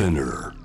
Spinner.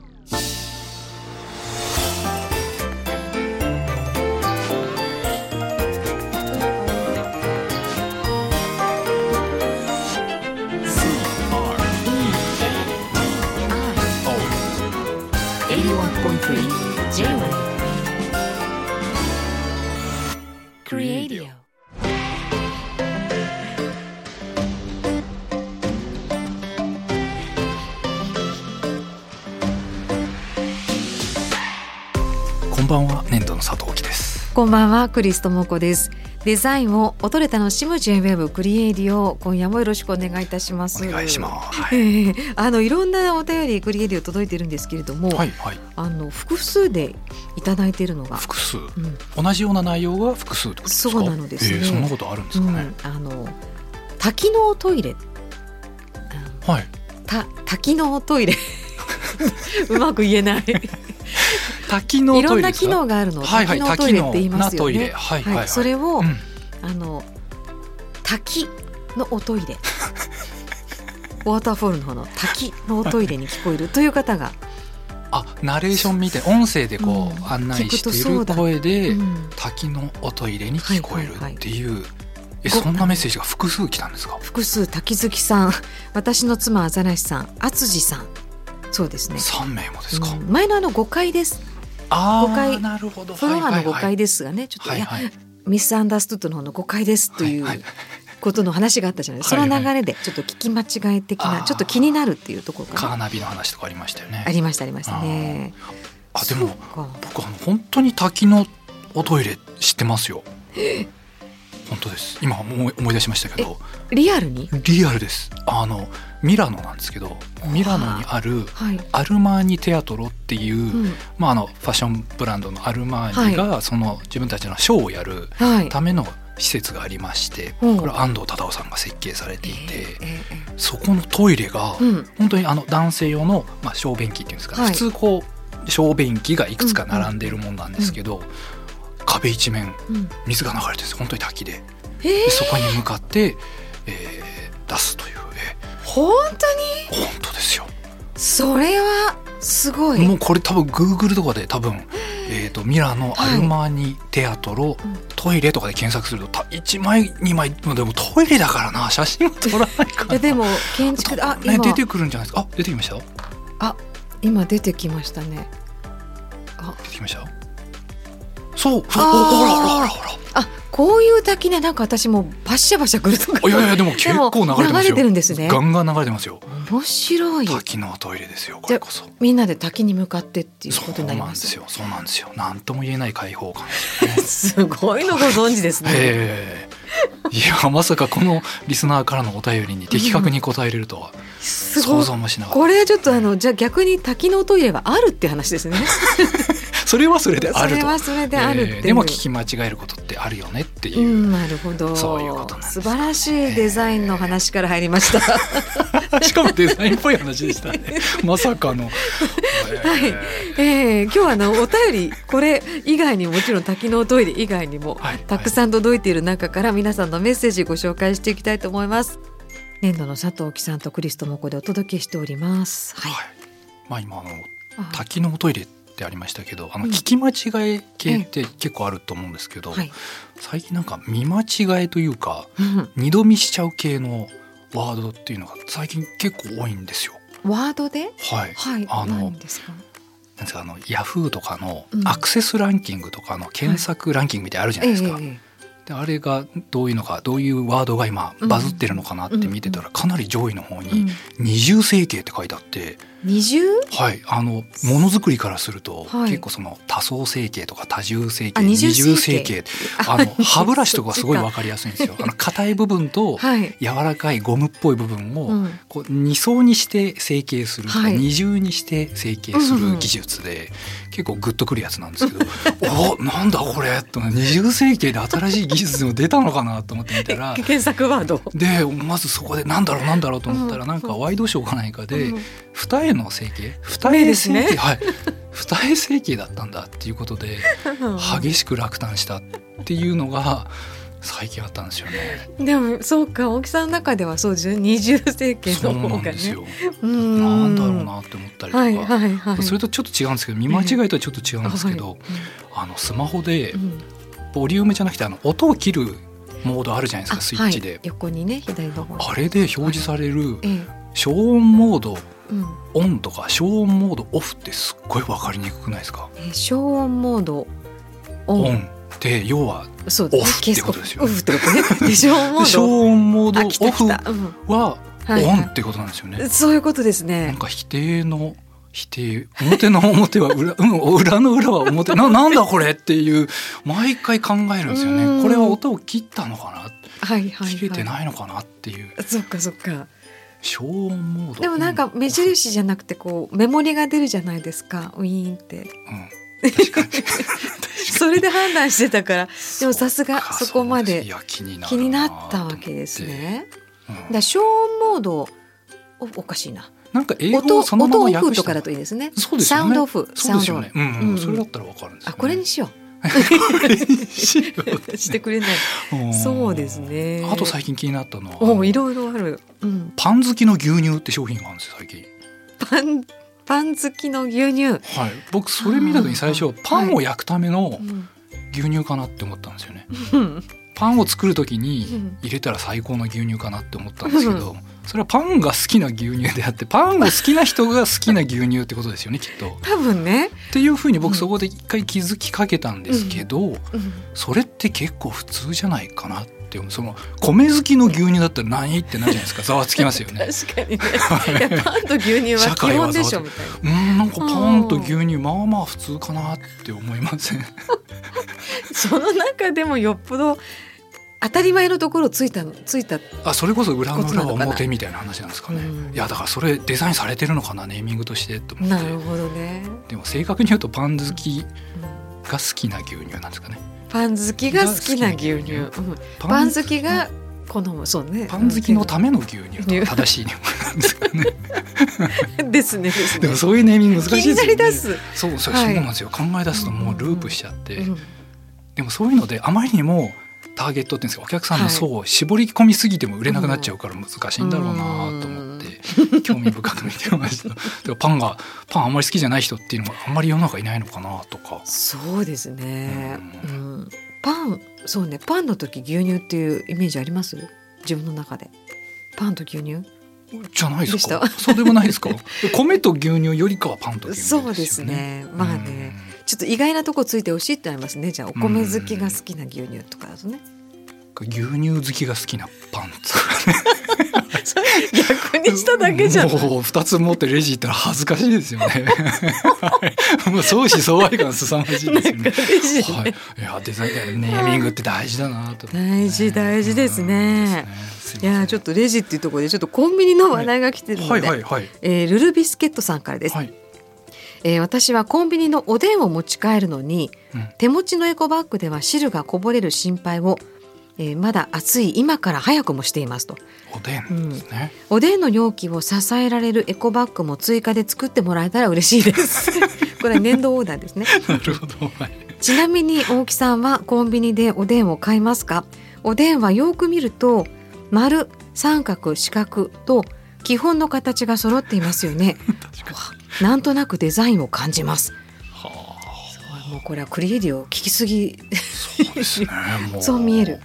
こんばんはクリストモコです。デザインを音で楽しむ J-Wave クリエイディオ今夜もよろしくお願いいたします。お願いします。はえ。い、ーあのいろんなお便りクリエイディオ届いてるんですけれども、はいはい。あの複数でいただいているのが。複数。うん。同じような内容が複数とですか？そうなのですね。えーそんなことあるんですかね、うん、あの多機能トイレ。はい。た多機能トイレ。うまく言えない多機能いろんな機能があるの。をはいはい多機能トイレって言いますよね。はいはいはい。それを、うんあの滝のおトイレ。ウォーターフォールの方の滝のおトイレに聞こえるという方が、あナレーションみたい音声でこう、うん。案内している声で、うん滝のおトイレに聞こえるっていう、えごそんなメッセージが複数来たんですか？複数滝月さん。私の妻アザラシさん敦司さん。そうですね、三名もですか、うん。前のあの5階ですああ誤解。なるほど。フロアの5階でですがねちょっと、はいやミスアンダーストゥッドの方の5階ですという、ことの話があったじゃないですか、その流れでちょっと聞き間違い的なちょっと気になるっていうところかな。カーナビの話とかありましたよね。ありましたありましたね。あでも僕あの本当に滝のおトイレ知ってますよ。本当です。今思い思い出しましたけど。リアルに？リアルです。あのミラノなんですけどミラノにあるはい、アルマーニテアトロっていう、うん。まあ、あのファッションブランドのアルマーニがその自分たちのショーをやるはい。ための施設がありましてうんこれ安藤忠雄さんが設計されていてそこのトイレが本当にあの男性用の、まあ、小便器っていうんですかね、はい。普通こう小便器がいくつか並んでいるもんなんですけど、壁一面うん。水が流れてるんです本当に滝で。えでー、そこに向かって、えー出すという、え本当に？ー本当ですよ。それはすごい。もうこれ多分グーグルとかで多分、えー、とミラノアルマーニテアトロ、うんトイレとかで検索するとた1枚2枚でもトイレだからな。写真は撮らないかないやでも建築あね、今。出てくるんじゃないですか？あ出てきました？あ今出てきましたね。あ。出てきました？そうそうほらほらほらほら。あこういう滝ねなんか私もバッシャバシャくるとか。いやいやでも結構流れてますよ。流れてるんですね。ガンガン流れてますよ。面白い。滝のトイレですよこれこそ。みんなで滝に向かってっていうそうことになりなんですますよそうなんですよ。なんとも言えない開放感で すごいのご存知ですね。ええ。いやまさかこのリスナーからのお便りに的確に答えれるとは。想。像もしなかった、これはちょっとあのじゃあ逆に滝のトイレはあるって話ですね。それはそれであそるとれはそれである。ええでも聞き間違えることってあるよねっていうう、んなるほど。そういうことなんです素晴らしいデザインの話から入りました。しかもデザインっぽい話でしたね まさかの、はいえええー、今日はあのお便りこれ以外にもちろん多機能トイレ以外にも、はいたくさん届いている中から皆さんのメッセージご紹介していきたいと思います。年度の佐藤貴さんとクリストもこでお届けしております。はい。はいまあ今あのあ滝のトイレってありましたけどあのうん。聞き間違い系って結構あると思うんですけど、はい。最近なんか見間違いというかうん。二度見しちゃう系のワードっていうのが最近結構多いんですよ。ワードで、はい、はい、あの何ですか？なんですかあのヤフーとかのうん。アクセスランキングとかの検索ランキングみたいあるじゃないですか。えであれがどういうのかどういうワードが今うん。バズってるのかなって見てたらかなり上位の方えに二重整形って書いてあって、二重？はい、あのものづくりからすると、はい結構その多層整形とか多重整あ形二二重整形 ああの歯ブラシとかすごいわかりやすいんですよ。あの硬い部分とはい。柔らかいゴムっぽい部分を、二層にして成形するはい二重にして成形する技術で、結構グッとくるやつなんですけど おなんだこれ？と二重成形で新しい技術でも出たのかなと思って見たら検索ワード。でまずそこでなんだろうなんだろうと思ったら、うんなんかワイドショーか何かで、うん二重の整形？二目重ですね整形、はい。二重整形だったんだっていうことで 激しく落胆したっていうのが最近あったんですよね。でもそうか大木さんの中ではそうですよね。二重整形そうなの方がね。んですよ。うん。なんだろうなって思ったりとか、はいはいはいそれとちょっと違うんですけど見間違いとはちょっと違うんですけど、はいあのスマホでうん。ボリュームじゃなくてあの音を切るモードあるじゃないですかスイッチで、はい、横にね左の方に。あれで表示されるええ。消音モードうんオンとか消音モードオフってすっごい分かりにくくないですか、えー消音モードオン。って要はそうですね。オフってことですよオフってことね。で消音モード。音モードオフははいオンってことなんですよね、そういうことですなんねか否定の否定表の表は裏, うん、裏の裏は表ななんだこれっていう毎回考えるんですようん。ねこれは音を切ったのかな？はいはい、はい、切れてないのかなっていう。そっかそっか消音モード。でもなんか目印じゃなくてこうメモリが出るじゃないですか。ウィーンって。うん。それで判断してたから。でもさすがかそこまで気になったわけですね。うん。だ消音モードおおかしいな。なんか英語音をそのまま音オフとかだといいですね。そうですよね。サウンドオフ。サウンドオフ。うん。それだったらわかるんですよね。あこれにしよう してくれない。うん。そうですね。あと最近気になったのは。おいろいろある、うん、パン好きの牛乳って商品があるんですよ最近。パンパン好きの牛乳、はい。僕それ見た時に最初パンを焼くためのうん。牛乳かなって思ったんですよね。うん。パンを作る時うにん。入れたら最高の牛乳かなって思ったんですけどそれはパンが好きな牛乳であってパンを好きな人が好きな牛乳ってことですよねきっと。多分ね、っていうふうにうん僕そこで一回気づきかけたんですけど、うん、それって結構普通じゃないかなってその米好きの牛乳だったら何ってなるじゃないですか。ざわつきますよね。確かにね。いやパンと牛乳は基本でしょ。みたいなうんなんかパンと牛乳まあまあ普通かなって思いません。その中でもよっぽど当たり前のところついたついた。あそれこそ裏の裏表みたいな話なんですかね、うん。いやだからそれデザインされてるのかな？ネーミングとしてと思って。なるほどね、でも正確に言うとパン好きうんが好きな牛乳なんですかね。パン好きが好きな牛乳、パン好き。が好むそうねパン好きのための牛乳正しいネーミングなんですかね。め ですねですね。でもそういうネーミング難しいですよね。そうそう、はいそうなんですよ。考え出すともうループしちゃって、うん。でもそういうのであまりにもターゲットっていうんですかお客さんの層を絞り込みすぎても売れなくなっちゃうから難しいんだろうなと思って興味深く見てました。でもパンがパンあんまり好きじゃない人っていうのがあんまり世の中いないのかなとか。そうですね、ううん、パンそうね。パンの時牛乳っていうイメージあります？自分の中で。パンと牛乳？じゃないですか。でそうでもないですか？米と牛乳よりかはパンと牛乳ね。そうですね。まあねちょっと意外なとこついてほしいってありますね。じゃあお米好きが好きな牛乳とかだとね。うん牛乳好きが好きなパンとかね。それ逆にしただけじゃないもう二つ持ってレジ行ったら恥ずかしいですよね。は いもう相思相愛感凄まじいですよね。はい、いやデザインネーミングって大事だなと、大事大事ですね。いやーちょっととレジっていうところでちょっとコンビニの話題が来てるので、はい。はいはい。えールルビスケットさんからです、はい、えー私はコンビニのおでんを持ち帰るのにうん。手持ちのエコバッグでは汁がこぼれる心配を、えーまだ暑い今から早くもしていますと。おでんですね、おでんの容器を支えられるエコバッグも追加で作ってもらえたら嬉しいです。これは年度オーダーですね。なるほど。はいちなみに大木さんはコンビニでおでんを買いますか？おでんはよく見ると丸三角四角と基本の形が揃っていますよね。なんとなくデザインを感じます。はもうこれはクリエリを聞きすぎ。あそうですね そう見える。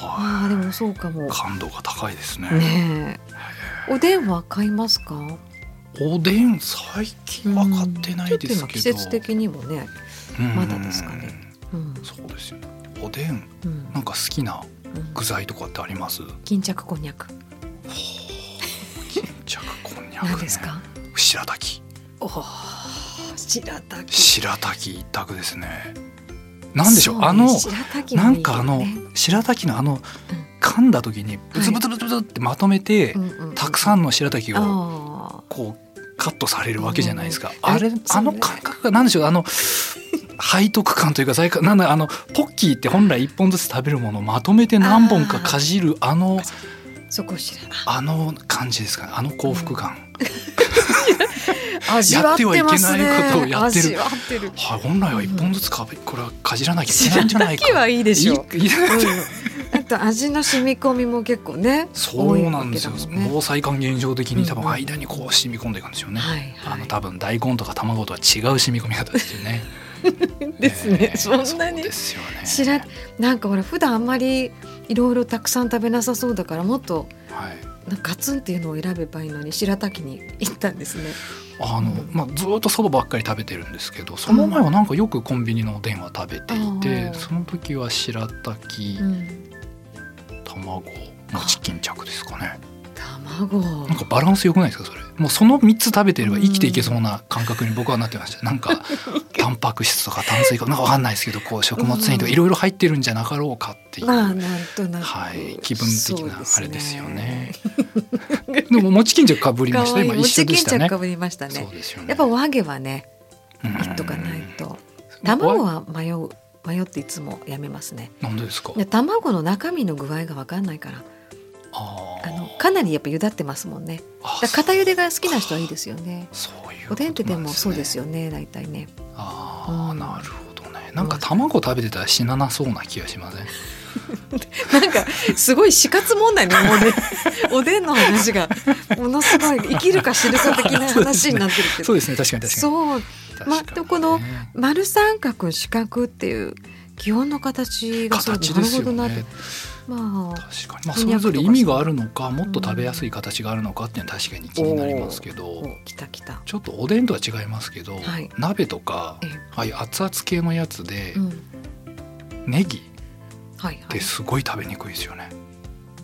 はあーでもそうかも。い感度が高いですね。ねえ。おでんは買いますか？おでん最近は買ってないですけど、うんちょっと今季節的にもねうん。まだですかね。うん、そうですよ。ねおでんうん。なんか好きなうん。具材とかってあります？巾着こんにゃく何ですか？白滝。お白滝。白滝一択ですね。なんでしょう、ね、あの、ね、なんかあの白滝のあの、噛んだ時にブツブツブツブツってまとめて、はい、たくさんの白滝をこうカットされるわけじゃないですか、うん、あれ、あの感覚が何でしょう？あの背徳感というかなんだあのポッキーって本来1本ずつ食べるものをまとめて何本かかじるあの。そこ知らない。あの感じですかね。あの幸福感、味わってますね。やってはいけないことをやってる。味わってる。はい、本来は一本ずつかべこれはかじらなきゃいけないんじゃないか。はいい。でしょうん。あと味の染み込みも結構ねそうなんですよ、ね防災還現象的に多分間にこう染み込んでいくんですよね、はいはい。あの多分大根とか卵とは違う染み込み方ですよね。ですね、えーそんなに。ね。知らなんかほら普段あんまりいろいろたくさん食べなさそうだからもっとはい。なガツンっていうのを選べばいいのに白滝に行ったんですね。あのうんまあ、ずっとそばばっかり食べてるんですけどその前はなんかよくコンビニのおでんは食べていて、うんその時は白滝、うん、卵もち巾着ですかね。卵。なんかバランス良くないですかそれもうその3つ食べてれば生きていけそうな感覚に僕はなってましたなんか タンパク質とか炭水化なんかわかんないですけどこう食物繊維とかいろいろ入ってるんじゃなかろうかっていう、まあなんとなく、はい、気分的なあれですよね。でももち巾着かぶりました今一緒でしたねか。ぶりましたそうね。ですよね。やっぱお揚げはねうんいっとかないと。卵は迷う迷っていつもやめますね。なんでですか？で卵の中身の具合が分かんないからあのかなりやっぱ茹だってますもんね。あだ片茹でが好きな人はいいですよね。おでんってでもそうですよ。よね大体ね。ああ、うんなるほどね。なんか卵食べてたら死ななそうな気がしません？なんかすごい死活問題ねもうね おでんの話がものすごい生きるか死ぬか的な話になってるけど そうですね確かに確かに。そうまあでこの丸三角四角っていう基本の形がそうなるほどなってね。まあ確かに。まあそれぞれ意味があるのか、もっと食べやすい形があるのかっていうのは確かに気になりますけど。お来た来た、ちょっとおでんとは違いますけど、はい鍋とかええああいう熱々系のやつで、うん、ネギはいはいってすごい食べにくいですよね。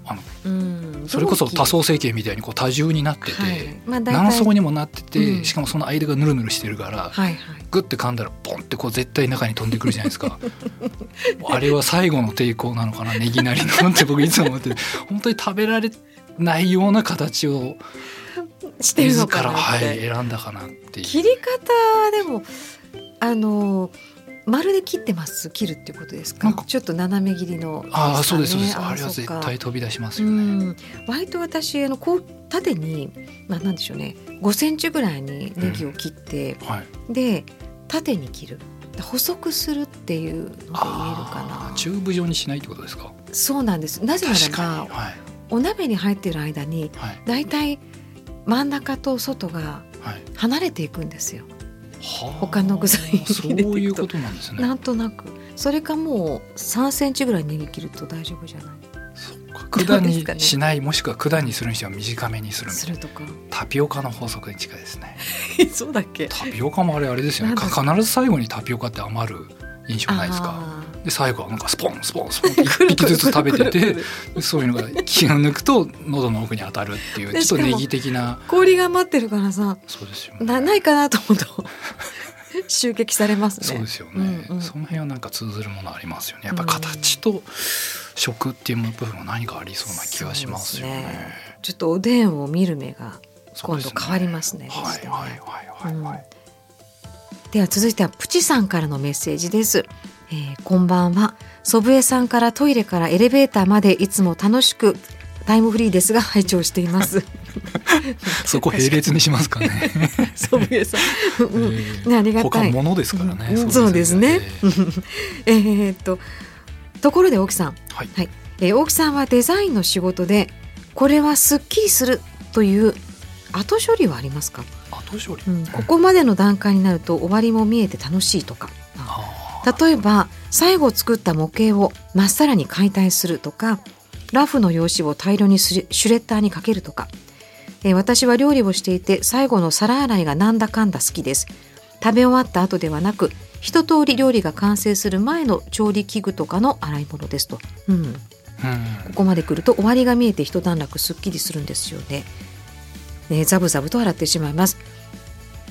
あのうん。それこそ多層同成形みたいにこう多重になってて、期はい。まあ何層にもなってて、うん。しかもその間がヌルヌルしてるから、はいはい。グッて噛んだらポンってこう絶対中に飛んでくるじゃないですか。あれは最後の抵抗なのかなネギなりのって僕いつも思ってて 本当に食べられないような形をしてる自のからなっはいて、選んだかなっていう。切り方でもあの丸で切ってます切るっていうことですか？ちょっと斜め切りの。ああそうですそうねです。あれは絶対飛び出しますうよね。ん。割と私あのこう縦にまあなんでしょうね。5センチぐらいにネギを切って、はい、で縦に切る。細くするっていうので言えるかな。チューブ状にしないってことですか？そうなんです。なぜならに、ばはい。お鍋に入ってる間にはい。だいたい真ん中と外がはい。離れていくんですよ。はあ他の具材にそう入れていくということなんですね。なんとなくそれかもう3センチぐらいネギ切ると大丈夫じゃない？そっか管にしないもしくは管にするにしては短めにするみたいなするとかタピオカの法則に近いですね。そうだっけ？タピオカもあれあれですよね。必ず最後にタピオカって余る印象ないですか？あで最後はなんかスポンスポンスポンってー 一匹ずつ食べててそういうのが気が抜くと喉の奥に当たるっていうでちょっとネギ的な。氷が待ってるからさそうですよね。なないかなと思うと 襲撃されますね。そうですよね、うんうん。その辺はなんか通ずるものありますよね。やっぱ形と食っていう部分は何かありそうな気がしますよね。ね。ちょっとおでんを見る目が今度変わりますね。はいですねはいはいはい。はい、では続いてはプチさんからのメッセージです、えーこんばんは。祖父江さんからトイレからエレベーターまでいつも楽しくタイムフリーですが拝聴しています。そこ並列にしますかね。祖父江さん、うん。えーねありがた他い。ものですからね、うん。そうですね。えー。えーっとところで沖さん、はい。えー大木さんはデザインの仕事でこれはすっきりするという後処理はありますか、後処理、うん、ここまでの段階になると終わりも見えて楽しいとか。あー例えば最後作った模型をまっさらに解体するとかラフの用紙を大量にシュレッダーにかけるとか、えー私は料理をしていて最後の皿洗いがなんだかんだ好きです。食べ終わった後ではなく一通り料理が完成する前の調理器具とかの洗い物ですと、うん、うん。ここまで来ると終わりが見えて一段落すっきりするんですよね。ねザブザブと洗ってしまいます。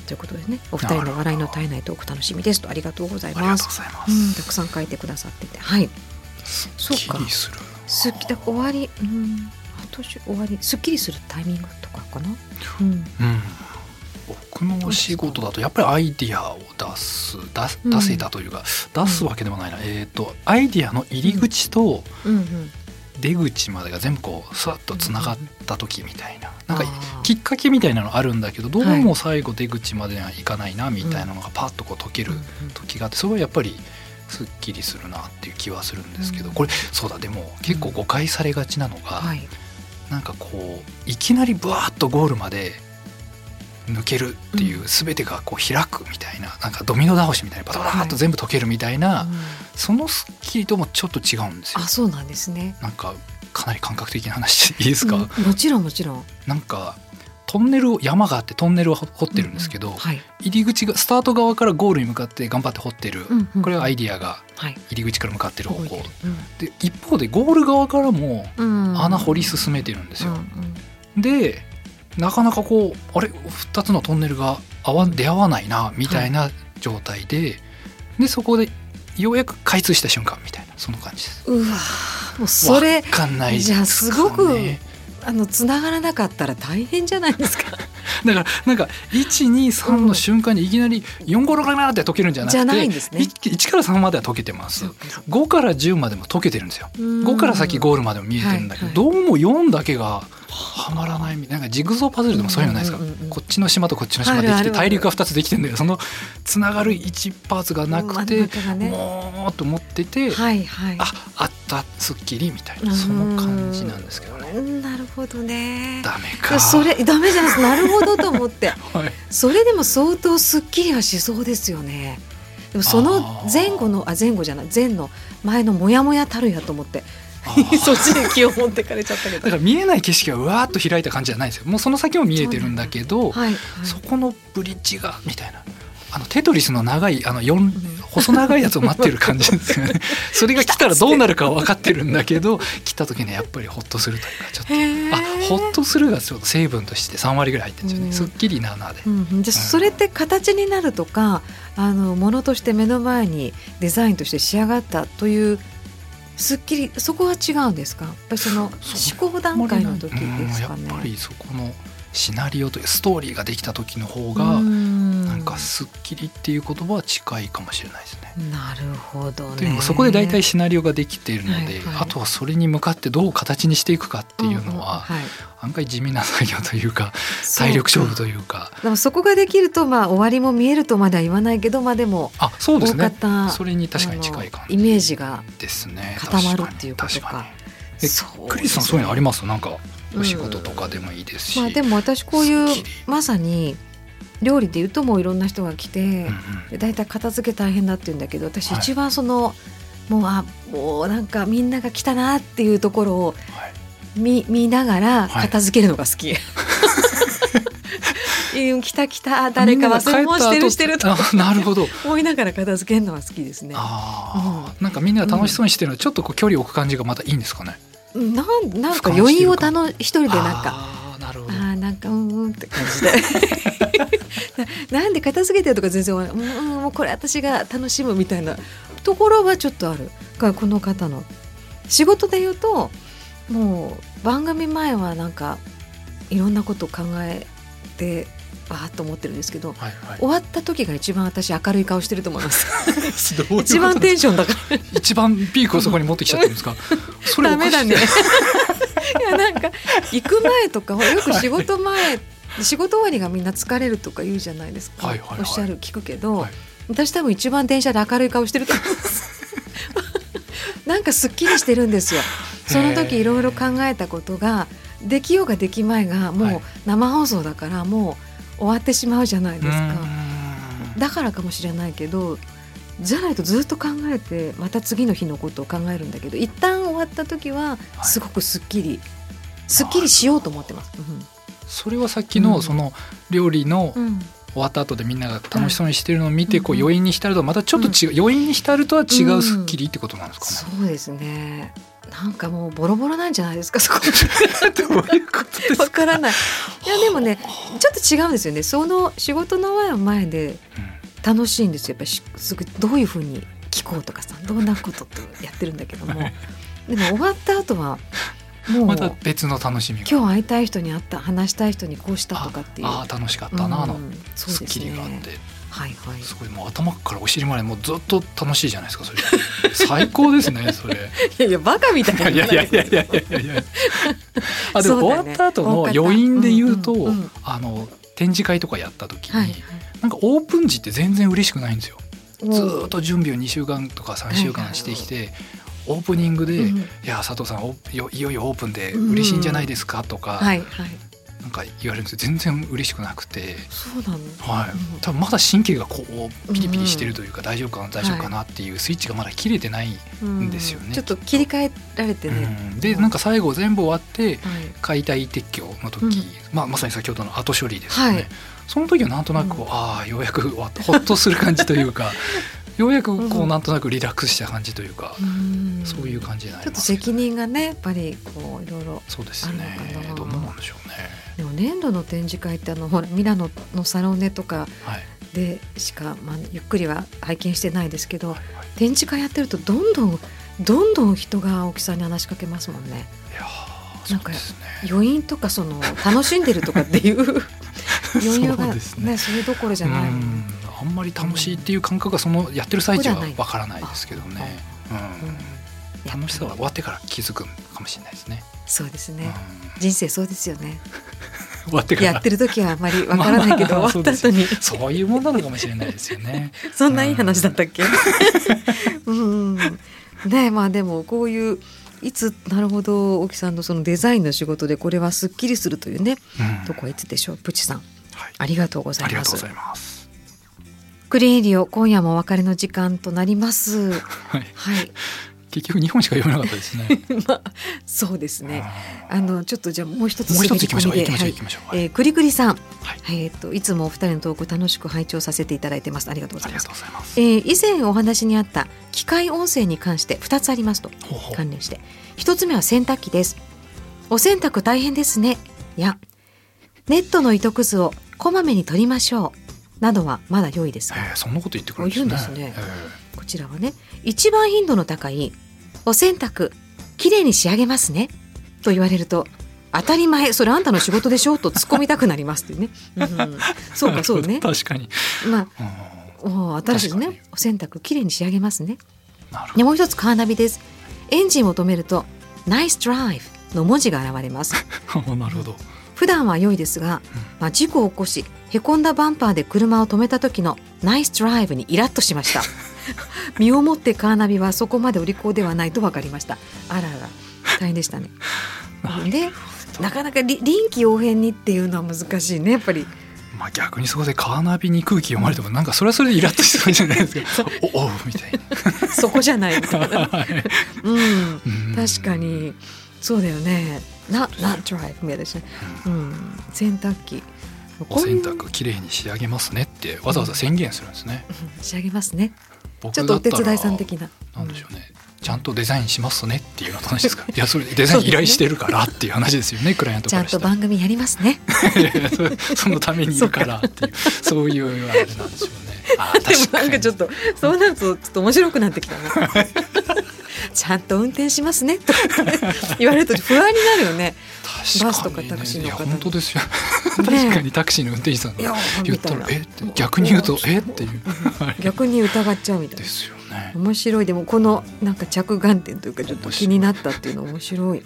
ということでね、お二人の笑いの絶えないトーク楽しみです。とありがとうございます。たくさん書いてくださってて、はい。そうすっかきりするすっきり終わり、うん、後し終わり。すっきりするタイミングとかかな？うん、うん。僕のお仕事だとやっぱりアイディアを出す出出せたというか、出すわけでもないな、えっ、とアイディアの入り口とうん、うん。出口までが全部こうスワッとつながった時みたいな、なんかきっかけみたいなのあるんだけどどうはいも最後出口までにはいかないなみたいなのがパッとこう解ける時があってそれはやっぱりすっきりするなっていう気はするんですけど、うん。これそうだでも結構誤解されがちなのが、はい。なんかこういきなりブワーッとゴールまで抜けるっていうう全てがこう開くみたいななんかドミノ倒しみたいにバタバタっと全部解けるみたいな、うん。そのスッキリともちょっと違うんですよ。あ。そうなんですね。なんかかなり感覚的な話でいいですか、うん。もちろんもちろん。なんかトンネルを山があってトンネルを掘ってるんですけど、入り口がスタート側からゴールに向かって頑張って掘ってる、これはアイディアがはい。入り口から向かってる方向。で一方でゴール側からもうん。穴掘り進めてるんですよ、でなかなかこうあれ2つのトンネルが合わ出会わないなみたいな状態で、でそこでようやく開通した瞬間みたいなその感じです。うわもうそれわかんないじゃあすごくあの繋がらなかったら大変じゃないですかだからなんか123の瞬間にいきなり4ゴロゴロって解けるんじゃなくてじゃないんですね。1, から3までは解けてます。5か。ら10までも解けてるんですよ。5から先ゴールまでも見えてるんだけど、はいどうも4だけがはまらないみたいななんかジグゾーパズルでもそういうのないですか、こっちの島とこっちの島できて大陸が2つできてるんだけどそのつながる1パーツがなくて、もうと思ってて、はいはい。ああったすっきりみたいなその感じなんですけどね。うんなるほどね。ダメか。それダメじゃないですなるほどと思って。はい。それでも相当すっきりはしそうですよね。でもその前後のあ前後じゃない前の前のモヤモヤたるやと思って。そっちに気を持ってかれちゃったけど。だから見えない景色がうわーっと開いた感じじゃないんですよ。もうその先も見えてるんだけどはい、はい、そこのブリッジがみたいな。あのテトリスの長いあの四細長いやつを待ってる感じですよね。それが来たらどうなるかは分かってるんだけど来た時にやっぱりホッとすると。いうかちょっとあホッとするがちょっと成分として3割ぐらい入ってるんですよね、うん。すっきり7で、うんうん、じゃあそれって形になるとかあのものとして目の前にデザインとして仕上がったというすっきりそこは違うんですか？やっぱりその思考段階の時うんですかね。やっぱりそこのシナリオというストーリーができた時の方が、うんなんかすっきりっていう言葉は近いかもしれないですね。なるほどといそこで大体シナリオができているので、はいはい。あとはそれに向かってどう形にしていくかっていうのは、うんうんはい。案外地味な作業というか体力勝負というか。でもそこができるとまあ終わりも見えるとまでは言わないけどまあでもあそうです大ね方それに確かに近い感じイメージがですね固まるっていうことかえそうクリスさんそういうのありまます？なんかお仕事とかでもいいですし、まあでも私こういうまさに料理で言うともういろんな人が来て、大体片付け大変だって言うんだけど私はい。一番その、もうあもうなんかみんなが来たなっていうところをはい。見見ながらはい。片付けるのが好き。うん来た来た誰か忘れ物してるしてると。なるほど。思いながら片付けるのは好きですね。あー、なんかみんなが楽しそうにしてるのはちょっとこう距離を置く感じがまたいいんですかね。うん。なんなんか余韻をたの一人でなんかあーなんかうんうんって感じで。ななんで片付けてるとか全然思わないうんうんもうこれ私が楽しむみたいなところはちょっとある。がこの方の仕事で言うともう番組前はなんかいろんなことを考えてわーっと思ってるんですけどはいはい。終わった時が一番私明るい顔してると思います。一番テンション高い一番ピークをそこに持ってきちゃってるんですか？それダメだね。いやなんか行く前とかはよく仕事前、仕事終わりがみんな疲れるとか言うじゃないですか、はいはいはい。おっしゃる聞くけど、はい。私多分一番電車で明るい顔してると思います。なんかすっきりしてるんですよ。その時いろいろ考えたことができようができまいがもはい。う生放送だからもう終わってしまうじゃないですか、だからかもしれないけどじゃないとずっと考えてまた次の日のことを考えるんだけど一旦終わった時ははい。すごくすっきり、すっきりしようと思ってます。それはさっきうんのその料理のうん。うん終わった後でみんなが楽しそうにしてるのを見てうんこう余韻に浸るとまたちょっと違う余韻に浸るとは違うスッキリってことなんですかそうですね。なんかもうボロボロなんじゃないですかそこ。ね。どういうことですか？わからない。いやでもねちょっと違うんですよね。その仕事の前は前で楽しいんですよ。やっぱりしすぐどういうふうに聞こうとかさどんなこととやってるんだけども。は いでも終わった後はもう、また別の楽しみが。今日会いたい人に会った話したい人にこうしたとかっていう。ああ楽しかったなあのうんそうスッキですねリがあって。はいはい。すごいもう頭からお尻までもうずっと楽しいじゃないですかそれ。最高ですねそれ。いやいやバカみたいないやいやいやいやいやいや。いやあでも終わった後の余韻で言うと、うんうんうん。あの展示会とかやった時に、はいはい。なんかオープン時って全然嬉しくないんですよ。ずーっと準備を2週間とか3週間してきて、オープニングで「うんいや佐藤さんいよいよオープンで嬉しいんじゃないですか」とか、なんか言われるんですよ。全然嬉しくなくて。そうなのはい。うん。多分まだ神経がこうピリピリしてるというか、大丈夫かな大丈夫かなっていうスイッチがまだ切れてない、うんですよね。ちょっと切り替えられてうね、ん。でなんか最後全部終わってはい。解体撤去の時、うん。まあ、まさに先ほどの後処理ですよね、はい。その時はなんとなくああようやく終わった。ほっとする感じというか ようやくこううんなんとなくリラックスした感じというか、うん。そういう感じになちょっとりますけど責任がねやっぱりこういろいろそうですね。あるのかな。どうなんでしょうね。でも粘土の展示会ってあのミラノのサロンネとかはい。でしか、まあ、ゆっくりは拝見してないですけどはいはい。展示会やってるとどんどんどんどん人が青木さんに話しかけますもんね。いやーなんかそうですね。余韻とかその楽しんでるとかっていう 余裕がねね。それどころじゃないまり楽しいっていう感覚がそのやってる最中はわからないですけどね、うん。楽しさは終わってから気づくかもしれないですね、そうですね。うん。人生そうですよね。終わってから。やってる時はあまりわからないけど まあまあ終わった後に。そういうもんなのかもしれないですよね。そんないい話だったっけ？うん。ねまあでもこういういつなるほど沖さんのそのデザインの仕事でこれはすっきりするというねうん。とこはいつでしょう。プチさん。はい、ありがとうございますクリエイディオ今夜もお別れの時間となります。はい、はい。結局日本しか読めなかったですね。まあそうですね。ああのちょっとじゃあもう一つーもう一つ行きましょう。行きましょう。はい行きましょう。はい。えー、くりくりさん、はい。えー、といつもお二人のトーク楽しく拝聴させていただいてます。ありがとうございます。とうございます。えー以前お話にあった機械音声に関して2つありますと。ほうほう。関連して。1つ目は洗濯機です。お洗濯大変ですね。や。ネットの糸くずをこまめに取りましょうなどはまだ良いです。がえー、そんなこと言ってくるんですね。ね。えこちらはね一番頻度の高いお洗濯きれいに仕上げますね。と言われると当たり前それあんたの仕事でしょ？うと突っ込みたくなりますというね、うん、そうかそうね。確かに。まうん。あお新しいねお洗濯きれいに仕上げますね。でもう一つカーナビです。エンジンを止めると「ナイスドライブ」の文字が現れます。ど。なるほど。普段は良いですが、まあ、事故を起こしへこんだバンパーで車を止めた時のナイスドライブにイラッとしました。身をもってカーナビはそこまでお利口ではないと分かりました。あらら大変でしたね。でなかなかり臨機応変にっていうのは難しいねやっぱり。まあ逆にそこでカーナビに空気読まれてもなんかそれはそれでイラッとしそうじゃないですか。おおうみたいそこじゃないみたいな、な。はい。うん、うん。確かにそうだよね。ななドライブみたいですねうん。洗濯機。お洗濯きれいに仕上げますねってわざわざ宣言するんですね。うん。仕上げますね。僕ちょっとお手伝いさん的な。なんでしょうね。ちゃんとデザインしますねっていう話ですか？いやそれデザイン依頼してるからっていう話ですよね。クライアントちゃんと。番組やりますね。そそのためにいるからっていう。そういうあれなんでしょうね。あ確かになんかちょっとそうなるとちょっと面白くなってきたなちゃんと運転しますねとか言われると不安になるよね。確かにね。バスとかタクシーの方本当ですよ。ね確かにタクシーの運転手さんが言ったらえ？って逆に言うとえ？っていう。逆に疑っちゃうみたいな。ですよね。面白い。でもこのなんか着眼点というかちょっと気になったっていうの面白い、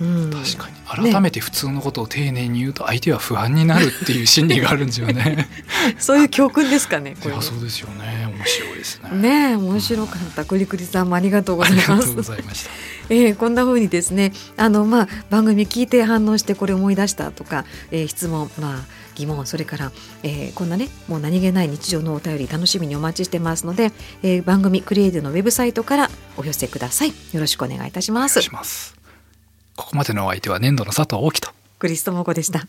うん、確かに。改めて普通のことを丁寧に言うと相手は不安になるっていう心理があるんですよね。そういう教訓ですかねいこれやそうですよね面白いですね。ねえ面白かったくりくりさんもありがとうごあざいます。えーこんな風にですねあの、まあ、番組聞いて反応してこれ思い出したとか、えー質問、まあ、疑問それから、えーこんなねもう何気ない日常のお便り楽しみにお待ちしてますので、えー番組クリエイティブのウェブサイトからお寄せくださいよろしくお願いいたしますします。ここまでのお相手は粘土の佐藤大樹と。クリストモコでした